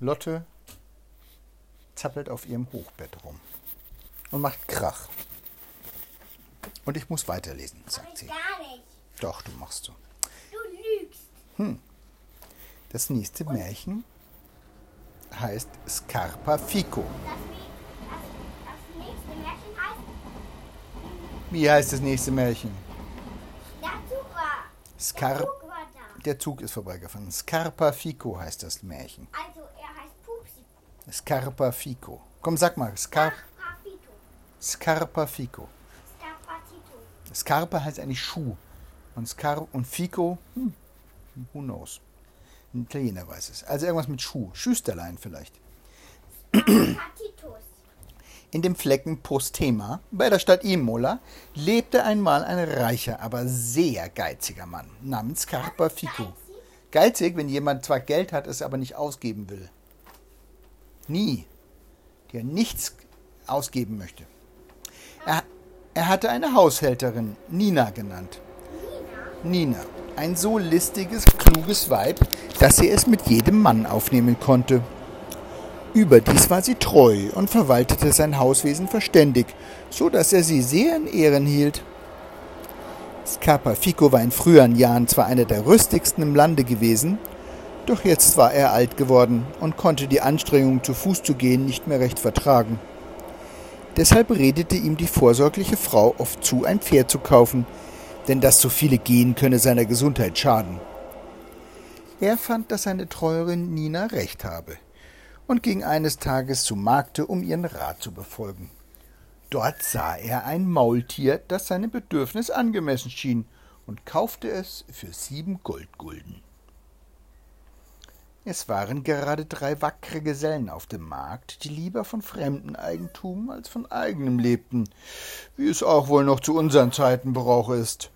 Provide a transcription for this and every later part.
Lotte zappelt auf ihrem Hochbett rum und macht Krach. Und ich muss weiterlesen, sagt sie. Gar nicht. Doch, du machst so. Du lügst. Das nächste Märchen heißt Scarpa Fico. Das, nächste Märchen heißt Wie heißt das nächste Märchen? Der Zug Der Zug war da. Der Zug ist vorbeigefahren. Scarpa Fico heißt das Märchen. Scarpa Fico. Komm, sag mal. Scar Scapito. Scarpa Fico. Scarpa heißt eigentlich Schuh. Und Scar und Fico, hm, who knows. Ein Italiener weiß es. Also irgendwas mit Schuh. Schüsterlein vielleicht. In dem Flecken Postema bei der Stadt Imola lebte einmal ein reicher, aber sehr geiziger Mann namens Scarpa Fico. Geizig, wenn jemand zwar Geld hat, es aber nicht ausgeben will. Nie. Der nichts ausgeben möchte. Er, er hatte eine Haushälterin, Nina genannt. Nina. Ein so listiges, kluges Weib, dass sie es mit jedem Mann aufnehmen konnte. Überdies war sie treu und verwaltete sein Hauswesen verständig, so dass er sie sehr in Ehren hielt. Scarpafico war in früheren Jahren zwar einer der rüstigsten im Lande gewesen, doch jetzt war er alt geworden und konnte die Anstrengung, zu Fuß zu gehen, nicht mehr recht vertragen. Deshalb redete ihm die vorsorgliche Frau oft zu, ein Pferd zu kaufen, denn das so viele gehen könne seiner Gesundheit schaden. Er fand, dass seine treuerin Nina recht habe und ging eines Tages zum Markte, um ihren Rat zu befolgen. Dort sah er ein Maultier, das seinem Bedürfnis angemessen schien, und kaufte es für sieben Goldgulden. Es waren gerade drei wackere Gesellen auf dem Markt, die lieber von fremdem Eigentum als von eigenem lebten, wie es auch wohl noch zu unseren Zeiten Brauch ist.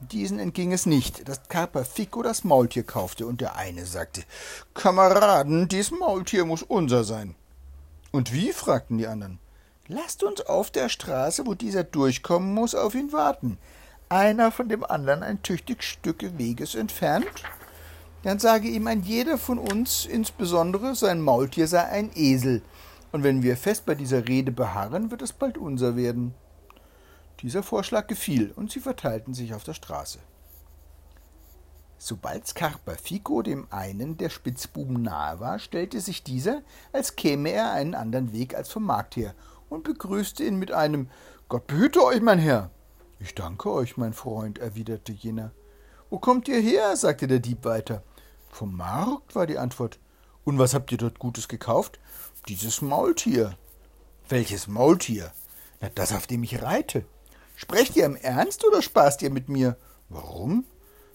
Diesen entging es nicht, dass Carpafico das Maultier kaufte, und der eine sagte Kameraden, dies Maultier muss unser sein. Und wie? fragten die anderen. Lasst uns auf der Straße, wo dieser durchkommen muss, auf ihn warten. Einer von dem anderen ein tüchtig Stücke Weges entfernt. Dann sage ihm ein jeder von uns, insbesondere sein Maultier sei ein Esel. Und wenn wir fest bei dieser Rede beharren, wird es bald unser werden. Dieser Vorschlag gefiel, und sie verteilten sich auf der Straße. Sobald Scarpafico dem einen der Spitzbuben nahe war, stellte sich dieser, als käme er einen anderen Weg als vom Markt her, und begrüßte ihn mit einem Gott behüte euch, mein Herr. Ich danke euch, mein Freund, erwiderte jener. Wo kommt ihr her? sagte der Dieb weiter. Vom Markt, war die Antwort. Und was habt ihr dort Gutes gekauft? Dieses Maultier. Welches Maultier? Na, das, auf dem ich reite. Sprecht ihr im Ernst oder spaßt ihr mit mir? Warum?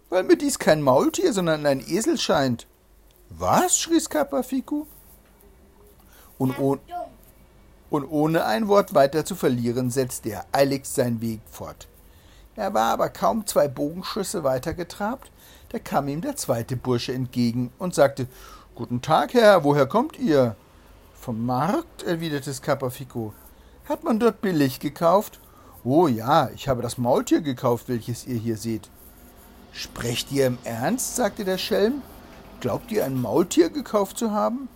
Weil mir dies kein Maultier, sondern ein Esel scheint. Was? schrie Scapafico. Und, oh und ohne ein Wort weiter zu verlieren, setzte er eiligst seinen Weg fort. Er war aber kaum zwei Bogenschüsse weiter getrabt, da kam ihm der zweite Bursche entgegen und sagte Guten Tag, Herr, woher kommt ihr? Vom Markt, erwiderte Scapafico. Hat man dort billig gekauft? Oh ja, ich habe das Maultier gekauft, welches ihr hier seht. Sprecht ihr im Ernst? sagte der Schelm. Glaubt ihr, ein Maultier gekauft zu haben?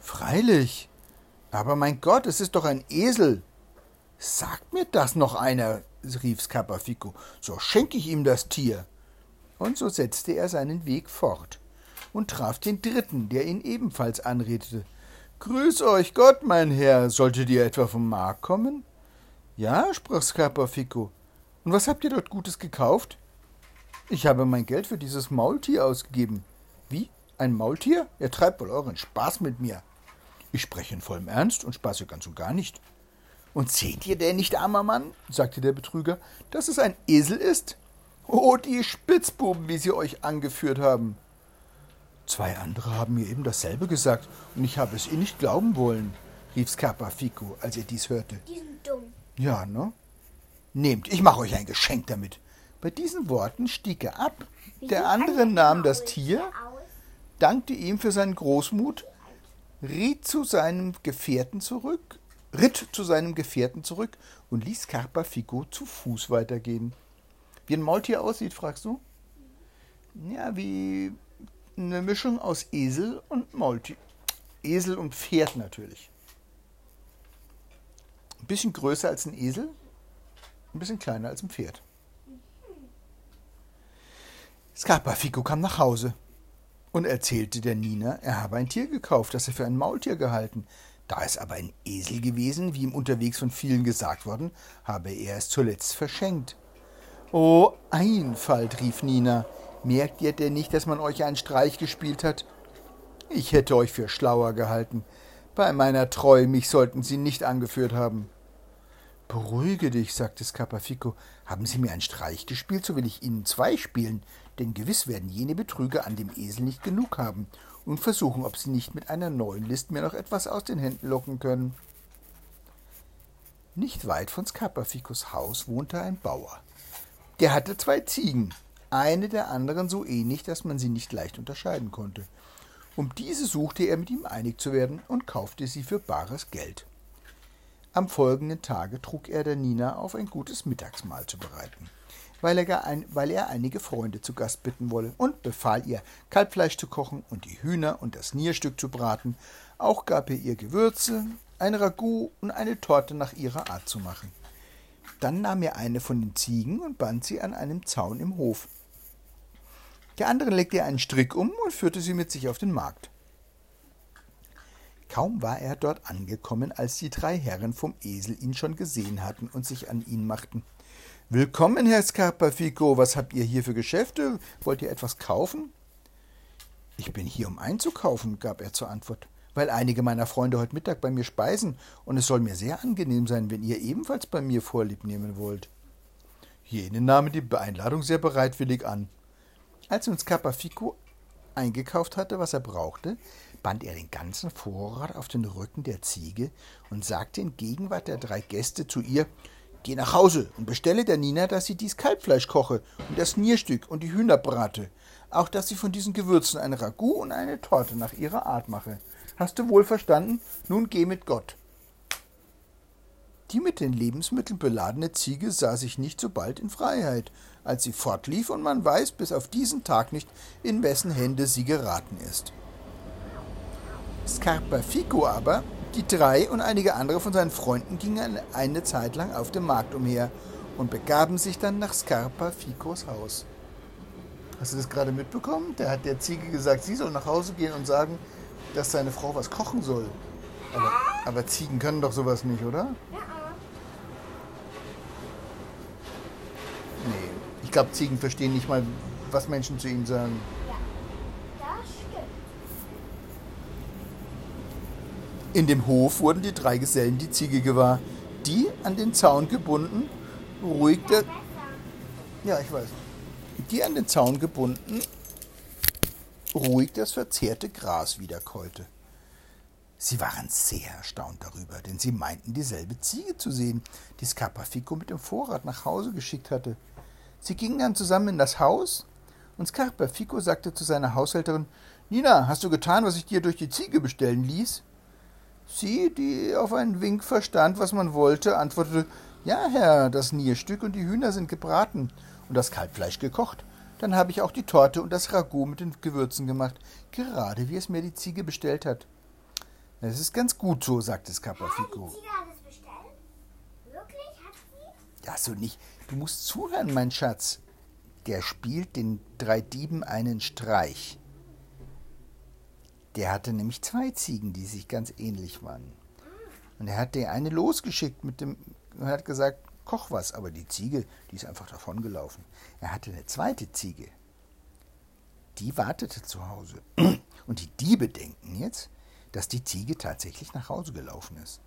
Freilich. Aber mein Gott, es ist doch ein Esel. Sagt mir das noch einer, rief Scapafico, so schenke ich ihm das Tier. Und so setzte er seinen Weg fort und traf den dritten, der ihn ebenfalls anredete. Grüß euch Gott, mein Herr, solltet ihr etwa vom Markt kommen? Ja, sprach Scapafico. Und was habt ihr dort Gutes gekauft? Ich habe mein Geld für dieses Maultier ausgegeben. Wie? Ein Maultier? Ihr treibt wohl euren Spaß mit mir. Ich spreche in vollem Ernst und spaße ganz und gar nicht. Und seht ihr denn nicht, armer Mann, sagte der Betrüger, dass es ein Esel ist? Oh, die Spitzbuben, wie sie euch angeführt haben. Zwei andere haben mir eben dasselbe gesagt, und ich habe es ihnen nicht glauben wollen, rief Scapafico, als er dies hörte. Die sind dumm. Ja, ne? Nehmt, ich mache euch ein Geschenk damit. Bei diesen Worten stieg er ab. Der andere nahm das Tier, dankte ihm für seinen Großmut, riet zu seinem Gefährten zurück, ritt zu seinem Gefährten zurück und ließ Carpafico zu Fuß weitergehen. Wie ein Maultier aussieht, fragst du? Ja, wie eine Mischung aus Esel und Maultier. Esel und Pferd natürlich. Ein bisschen größer als ein Esel, ein bisschen kleiner als ein Pferd. Scarpafico kam nach Hause und erzählte der Nina, er habe ein Tier gekauft, das er für ein Maultier gehalten. Da es aber ein Esel gewesen, wie ihm unterwegs von vielen gesagt worden, habe er es zuletzt verschenkt. Oh, Einfalt, rief Nina. Merkt ihr denn nicht, dass man euch einen Streich gespielt hat? Ich hätte euch für schlauer gehalten. Bei meiner Treu, mich sollten Sie nicht angeführt haben. Beruhige dich, sagte Scapafico. Haben Sie mir einen Streich gespielt, so will ich Ihnen zwei spielen, denn gewiss werden jene Betrüger an dem Esel nicht genug haben und versuchen, ob sie nicht mit einer neuen List mir noch etwas aus den Händen locken können. Nicht weit von Scapaficos Haus wohnte ein Bauer. Der hatte zwei Ziegen, eine der anderen so ähnlich, dass man sie nicht leicht unterscheiden konnte. Um diese suchte er mit ihm einig zu werden und kaufte sie für bares Geld. Am folgenden Tage trug er der Nina auf, ein gutes Mittagsmahl zu bereiten, weil er, ein, weil er einige Freunde zu Gast bitten wolle, und befahl ihr, Kalbfleisch zu kochen und die Hühner und das Nierstück zu braten. Auch gab er ihr Gewürze, ein Ragout und eine Torte nach ihrer Art zu machen. Dann nahm er eine von den Ziegen und band sie an einem Zaun im Hof. Der anderen legte er einen Strick um und führte sie mit sich auf den Markt. Kaum war er dort angekommen, als die drei Herren vom Esel ihn schon gesehen hatten und sich an ihn machten. Willkommen, Herr Scarpafico, was habt ihr hier für Geschäfte? Wollt ihr etwas kaufen? Ich bin hier, um einzukaufen, gab er zur Antwort, weil einige meiner Freunde heute Mittag bei mir speisen, und es soll mir sehr angenehm sein, wenn ihr ebenfalls bei mir Vorlieb nehmen wollt. Jene nahmen die Einladung sehr bereitwillig an. Als uns Capafico eingekauft hatte, was er brauchte, band er den ganzen Vorrat auf den Rücken der Ziege und sagte in Gegenwart der drei Gäste zu ihr Geh nach Hause und bestelle der Nina, dass sie dies Kalbfleisch koche und das Nierstück und die Hühner brate, auch dass sie von diesen Gewürzen ein Ragout und eine Torte nach ihrer Art mache. Hast du wohl verstanden? Nun geh mit Gott. Die mit den Lebensmitteln beladene Ziege sah sich nicht so bald in Freiheit, als sie fortlief, und man weiß bis auf diesen Tag nicht, in wessen Hände sie geraten ist. Scarpafico aber, die drei und einige andere von seinen Freunden gingen eine Zeit lang auf dem Markt umher und begaben sich dann nach Scarpaficos Haus. Hast du das gerade mitbekommen? Der hat der Ziege gesagt, sie soll nach Hause gehen und sagen, dass seine Frau was kochen soll. Aber, aber Ziegen können doch sowas nicht, oder? Ja. Nee. Ich glaube, Ziegen verstehen nicht mal, was Menschen zu ihnen sagen. Ja. Das stimmt. In dem Hof wurden die drei Gesellen die Ziege gewahr. Die, an den Zaun gebunden, ruhig der. Ja, ich weiß. Die an den Zaun gebunden, ruhig das verzehrte Gras wiederkäute. Sie waren sehr erstaunt darüber, denn sie meinten, dieselbe Ziege zu sehen, die Scarpafico mit dem Vorrat nach Hause geschickt hatte. Sie gingen dann zusammen in das Haus, und Scarpafico sagte zu seiner Haushälterin, Nina, hast du getan, was ich dir durch die Ziege bestellen ließ? Sie, die auf einen Wink verstand, was man wollte, antwortete, ja, Herr, das Nierstück und die Hühner sind gebraten und das Kalbfleisch gekocht. Dann habe ich auch die Torte und das Ragout mit den Gewürzen gemacht, gerade wie es mir die Ziege bestellt hat. Es ist ganz gut so, sagte Ah, Scarpafico. die Ziege hat es bestellt? Wirklich? Hat sie? Ja, so nicht. Du musst zuhören, mein Schatz. Der spielt den drei Dieben einen Streich. Der hatte nämlich zwei Ziegen, die sich ganz ähnlich waren. Und er hat der eine losgeschickt mit dem und hat gesagt, koch was, aber die Ziege, die ist einfach davongelaufen. Er hatte eine zweite Ziege. Die wartete zu Hause. Und die Diebe denken jetzt, dass die Ziege tatsächlich nach Hause gelaufen ist.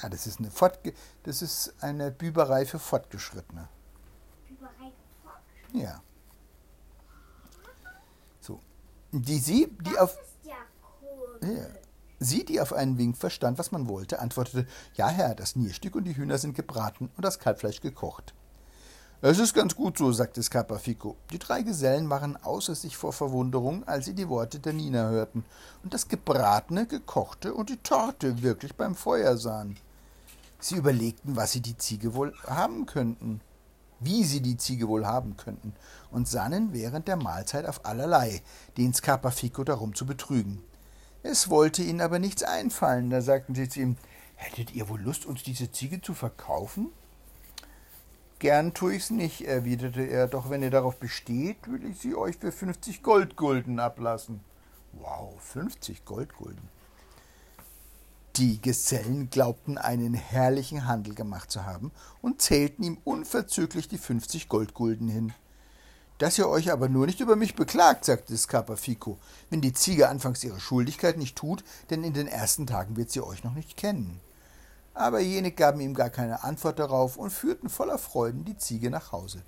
Ja, das ist eine, Fortge das ist eine Büberei für Fortgeschrittene. Überreicht vor. Ja. So. Die sie, die auf. Das ist ja cool. Ja. Sie, die auf einen Wink verstand, was man wollte, antwortete: Ja, Herr, das Nierstück und die Hühner sind gebraten und das Kalbfleisch gekocht. Es ist ganz gut so, sagte Scarpafico. Die drei Gesellen waren außer sich vor Verwunderung, als sie die Worte der Nina hörten und das Gebratene, Gekochte und die Torte wirklich beim Feuer sahen. Sie überlegten, was sie die Ziege wohl haben könnten. wie sie die Ziege wohl haben könnten, und sannen während der Mahlzeit auf allerlei, den Scapafico darum zu betrügen. Es wollte ihnen aber nichts einfallen, da sagten sie zu ihm, hättet ihr wohl Lust, uns diese Ziege zu verkaufen? Gern tue ich's nicht, erwiderte er, doch wenn ihr darauf besteht, will ich sie euch für fünfzig Goldgulden ablassen. Wow, fünfzig Goldgulden. Die Gesellen glaubten einen herrlichen Handel gemacht zu haben und zählten ihm unverzüglich die fünfzig Goldgulden hin. Dass ihr euch aber nur nicht über mich beklagt, sagte Scapafico, wenn die Ziege anfangs ihre Schuldigkeit nicht tut, denn in den ersten Tagen wird sie euch noch nicht kennen. Aber jene gaben ihm gar keine Antwort darauf und führten voller Freuden die Ziege nach Hause.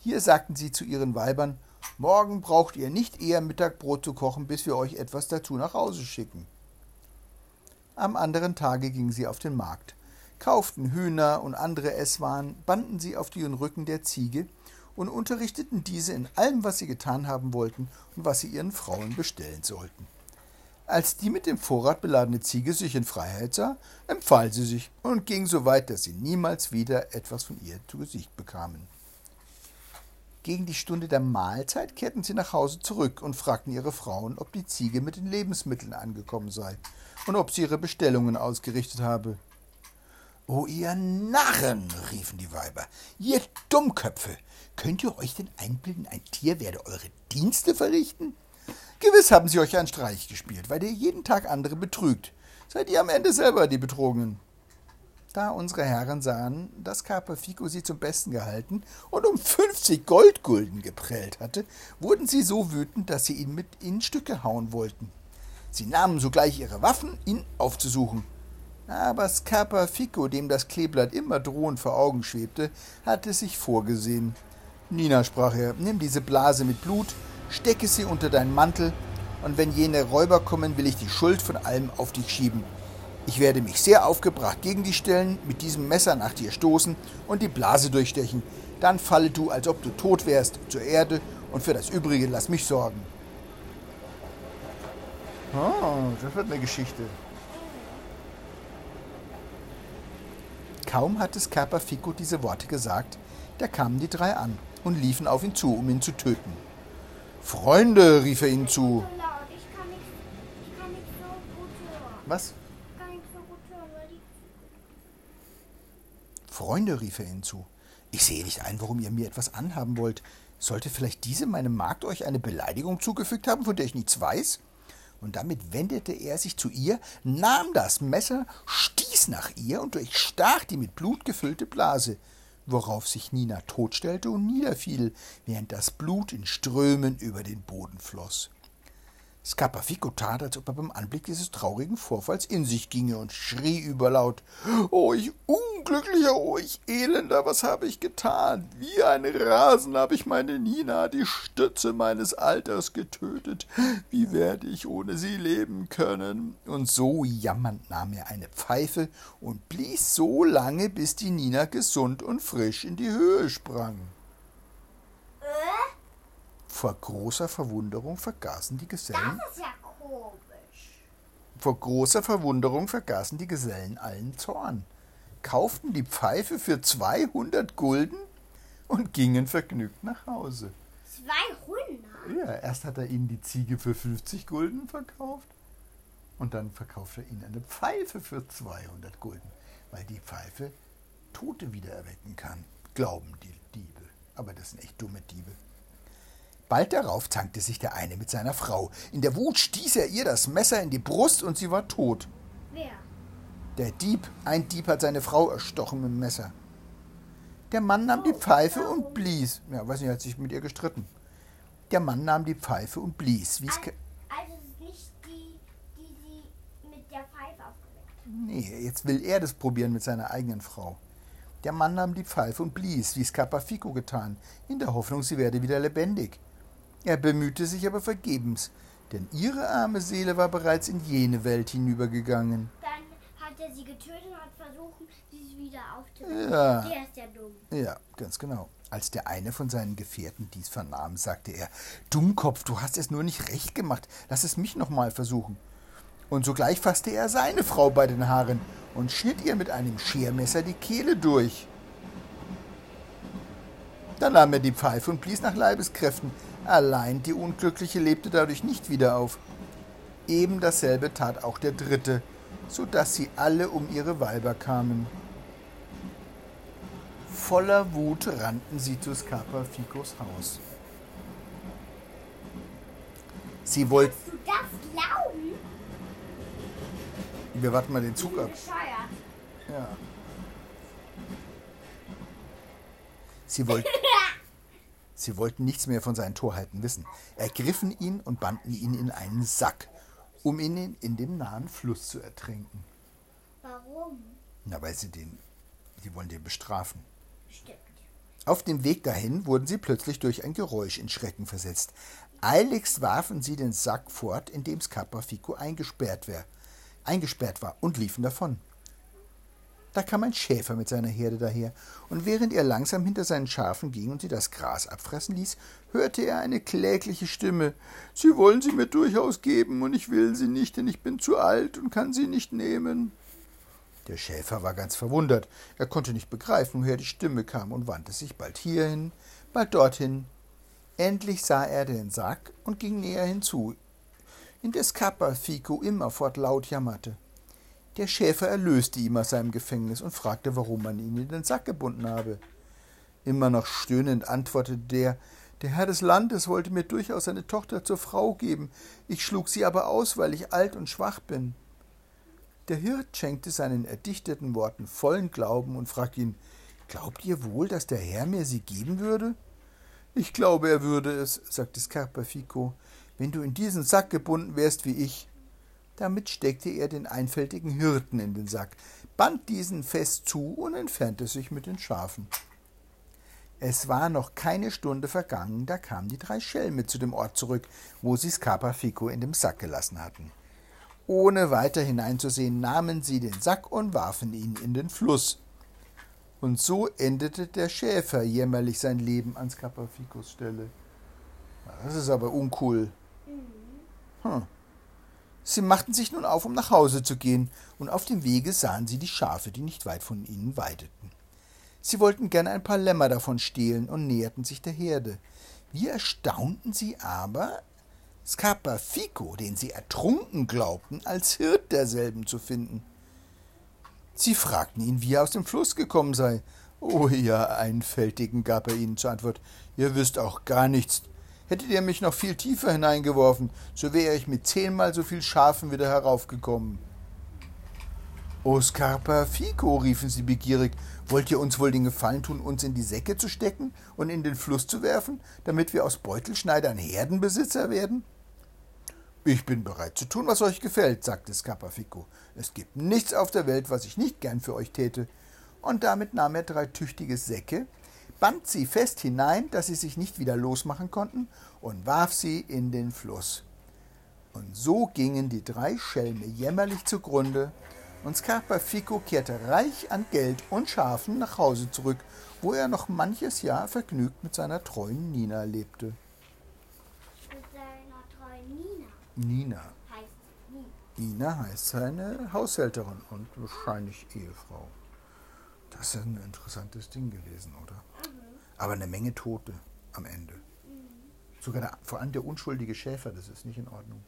Hier sagten sie zu ihren Weibern, morgen braucht ihr nicht eher Mittagbrot zu kochen, bis wir euch etwas dazu nach Hause schicken. Am anderen Tage gingen sie auf den Markt, kauften Hühner und andere Esswaren, banden sie auf den Rücken der Ziege und unterrichteten diese in allem, was sie getan haben wollten und was sie ihren Frauen bestellen sollten. Als die mit dem Vorrat beladene Ziege sich in Freiheit sah, empfahl sie sich und ging so weit, dass sie niemals wieder etwas von ihr zu Gesicht bekamen. Gegen die Stunde der Mahlzeit kehrten sie nach Hause zurück und fragten ihre Frauen, ob die Ziege mit den Lebensmitteln angekommen sei und ob sie ihre Bestellungen ausgerichtet habe. O ihr Narren, riefen die Weiber, ihr Dummköpfe, könnt ihr euch denn einbilden, ein Tier werde eure Dienste verrichten? Gewiss haben sie euch einen Streich gespielt, weil ihr jeden Tag andere betrügt. Seid ihr am Ende selber die Betrogenen. Da unsere Herren sahen, dass Capafico sie zum Besten gehalten und um fünfzig Goldgulden geprellt hatte, wurden sie so wütend, dass sie ihn mit in Stücke hauen wollten. Sie nahmen sogleich ihre Waffen, ihn aufzusuchen. Aber Scapafico, dem das Kleeblatt immer drohend vor Augen schwebte, hatte sich vorgesehen. Nina, sprach er, nimm diese Blase mit Blut, stecke sie unter deinen Mantel, und wenn jene Räuber kommen, will ich die Schuld von allem auf dich schieben. Ich werde mich sehr aufgebracht gegen dich stellen, mit diesem Messer nach dir stoßen und die Blase durchstechen. Dann falle du, als ob du tot wärst, zur Erde und für das Übrige lass mich sorgen. Oh, das wird eine Geschichte. Kaum hatte Scapafico diese Worte gesagt, da kamen die drei an und liefen auf ihn zu, um ihn zu töten. Freunde, rief er ihnen zu. Was? Freunde, rief er ihnen zu. Ich sehe nicht ein, warum ihr mir etwas anhaben wollt. Sollte vielleicht diese meine Magd euch eine Beleidigung zugefügt haben, von der ich nichts weiß? Und damit wendete er sich zu ihr, nahm das Messer, stieß nach ihr und durchstach die mit Blut gefüllte Blase, worauf sich Nina totstellte und niederfiel, während das Blut in Strömen über den Boden floß. Scapafico tat, als ob er beim Anblick dieses traurigen Vorfalls in sich ginge und schrie überlaut: Oh, ich Unglücklicher, oh, ich Elender, was habe ich getan? Wie ein Rasen habe ich meine Nina, die Stütze meines Alters, getötet. Wie werde ich ohne sie leben können? Und so jammernd nahm er eine Pfeife und blies so lange, bis die Nina gesund und frisch in die Höhe sprang. Vor großer Verwunderung vergaßen die Gesellen. Das ist ja komisch. Vor großer Verwunderung vergaßen die Gesellen allen Zorn, kauften die Pfeife für 200 Gulden und gingen vergnügt nach Hause. 200? Ja, erst hat er ihnen die Ziege für 50 Gulden verkauft und dann verkauft er ihnen eine Pfeife für 200 Gulden, weil die Pfeife Tote wieder erwecken kann, glauben die Diebe. Aber das sind echt dumme Diebe. Bald darauf zankte sich der eine mit seiner Frau. In der Wut stieß er ihr das Messer in die Brust und sie war tot. Wer? Der Dieb, ein Dieb hat seine Frau erstochen mit dem Messer. Der Mann nahm die Pfeife und blies. Ja, weiß nicht, er hat sich mit ihr gestritten. Der Mann nahm die Pfeife und blies. Wie's Also, also es ist nicht die, die sie mit der Pfeife aufgeweckt hat. nee, jetzt will er das probieren mit seiner eigenen Frau. Der Mann nahm die Pfeife und blies, wie es Capafico getan, in der Hoffnung, sie werde wieder lebendig. Er bemühte sich aber vergebens, denn ihre arme Seele war bereits in jene Welt hinübergegangen. Dann hat er sie getötet und hat versucht, sie wieder aufzuwecken. Ja. Der ist ja dumm. Ja, ganz genau. Als der eine von seinen Gefährten dies vernahm, sagte er: Dummkopf, du hast es nur nicht recht gemacht. Lass es mich nochmal versuchen. Und sogleich fasste er seine Frau bei den Haaren und schnitt ihr mit einem Schermesser die Kehle durch. Dann nahm er die Pfeife und blies nach Leibeskräften. Allein die Unglückliche lebte dadurch nicht wieder auf. Eben dasselbe tat auch der Dritte, so dass sie alle um ihre Weiber kamen. Voller Wut rannten sie zu Scarpaficos Haus. Sie wollten. Kannst du das glauben? Wir warten mal den Zug ab. Ja. Sie wollten. Sie wollten nichts mehr von seinen Torheiten wissen, ergriffen ihn und banden ihn in einen Sack, um ihn in dem nahen Fluss zu ertränken. Warum? Na, weil sie den, sie wollen den bestrafen. Stimmt. Auf dem Weg dahin wurden sie plötzlich durch ein Geräusch in Schrecken versetzt. Eiligst warfen sie den Sack fort, in dem Scapafico eingesperrt, wär, eingesperrt war, und liefen davon. Da kam ein Schäfer mit seiner Herde daher, und während er langsam hinter seinen Schafen ging und sie das Gras abfressen ließ, hörte er eine klägliche Stimme Sie wollen sie mir durchaus geben, und ich will sie nicht, denn ich bin zu alt und kann sie nicht nehmen. Der Schäfer war ganz verwundert, er konnte nicht begreifen, woher die Stimme kam, und wandte sich bald hierhin, bald dorthin. Endlich sah er den Sack und ging näher hinzu, indes Fico immerfort laut jammerte. Der Schäfer erlöste ihn aus seinem Gefängnis und fragte, warum man ihn in den Sack gebunden habe. Immer noch stöhnend antwortete der, der Herr des Landes wollte mir durchaus seine Tochter zur Frau geben, ich schlug sie aber aus, weil ich alt und schwach bin. Der Hirt schenkte seinen erdichteten Worten vollen Glauben und fragte ihn, Glaubt ihr wohl, dass der Herr mir sie geben würde? Ich glaube, er würde es, sagte Scarpafico, wenn du in diesen Sack gebunden wärst wie ich. Damit steckte er den einfältigen Hirten in den Sack, band diesen fest zu und entfernte sich mit den Schafen. Es war noch keine Stunde vergangen, da kamen die drei Schelme zu dem Ort zurück, wo sie Scarpafico in dem Sack gelassen hatten. Ohne weiter hineinzusehen, nahmen sie den Sack und warfen ihn in den Fluss. Und so endete der Schäfer jämmerlich sein Leben an Scarpaficos Stelle. Das ist aber uncool. Hm. Sie machten sich nun auf, um nach Hause zu gehen, und auf dem Wege sahen sie die Schafe, die nicht weit von ihnen weideten. Sie wollten gern ein paar Lämmer davon stehlen und näherten sich der Herde. Wie erstaunten sie aber, Scapafico, den sie ertrunken glaubten, als Hirt derselben zu finden. Sie fragten ihn, wie er aus dem Fluss gekommen sei. Oh, ihr Einfältigen, gab er ihnen zur Antwort, ihr wisst auch gar nichts. Hättet ihr mich noch viel tiefer hineingeworfen, so wäre ich mit zehnmal so viel Schafen wieder heraufgekommen. O Scarpa Fico, riefen sie begierig, wollt ihr uns wohl den Gefallen tun, uns in die Säcke zu stecken und in den Fluss zu werfen, damit wir aus Beutelschneidern Herdenbesitzer werden? Ich bin bereit zu tun, was euch gefällt, sagte Scapafico. Es gibt nichts auf der Welt, was ich nicht gern für euch täte. Und damit nahm er drei tüchtige Säcke, band sie fest hinein, dass sie sich nicht wieder losmachen konnten, und warf sie in den Fluss. Und so gingen die drei Schelme jämmerlich zugrunde, und Scarpafico kehrte reich an Geld und Schafen nach Hause zurück, wo er noch manches Jahr vergnügt mit seiner treuen Nina lebte. Mit seiner treuen Nina. Nina. Heißt Nina. Nina heißt seine Haushälterin und wahrscheinlich Ehefrau. Das ist ein interessantes Ding gewesen, oder? Aber eine Menge Tote am Ende. Sogar der, vor allem der unschuldige Schäfer, das ist nicht in Ordnung.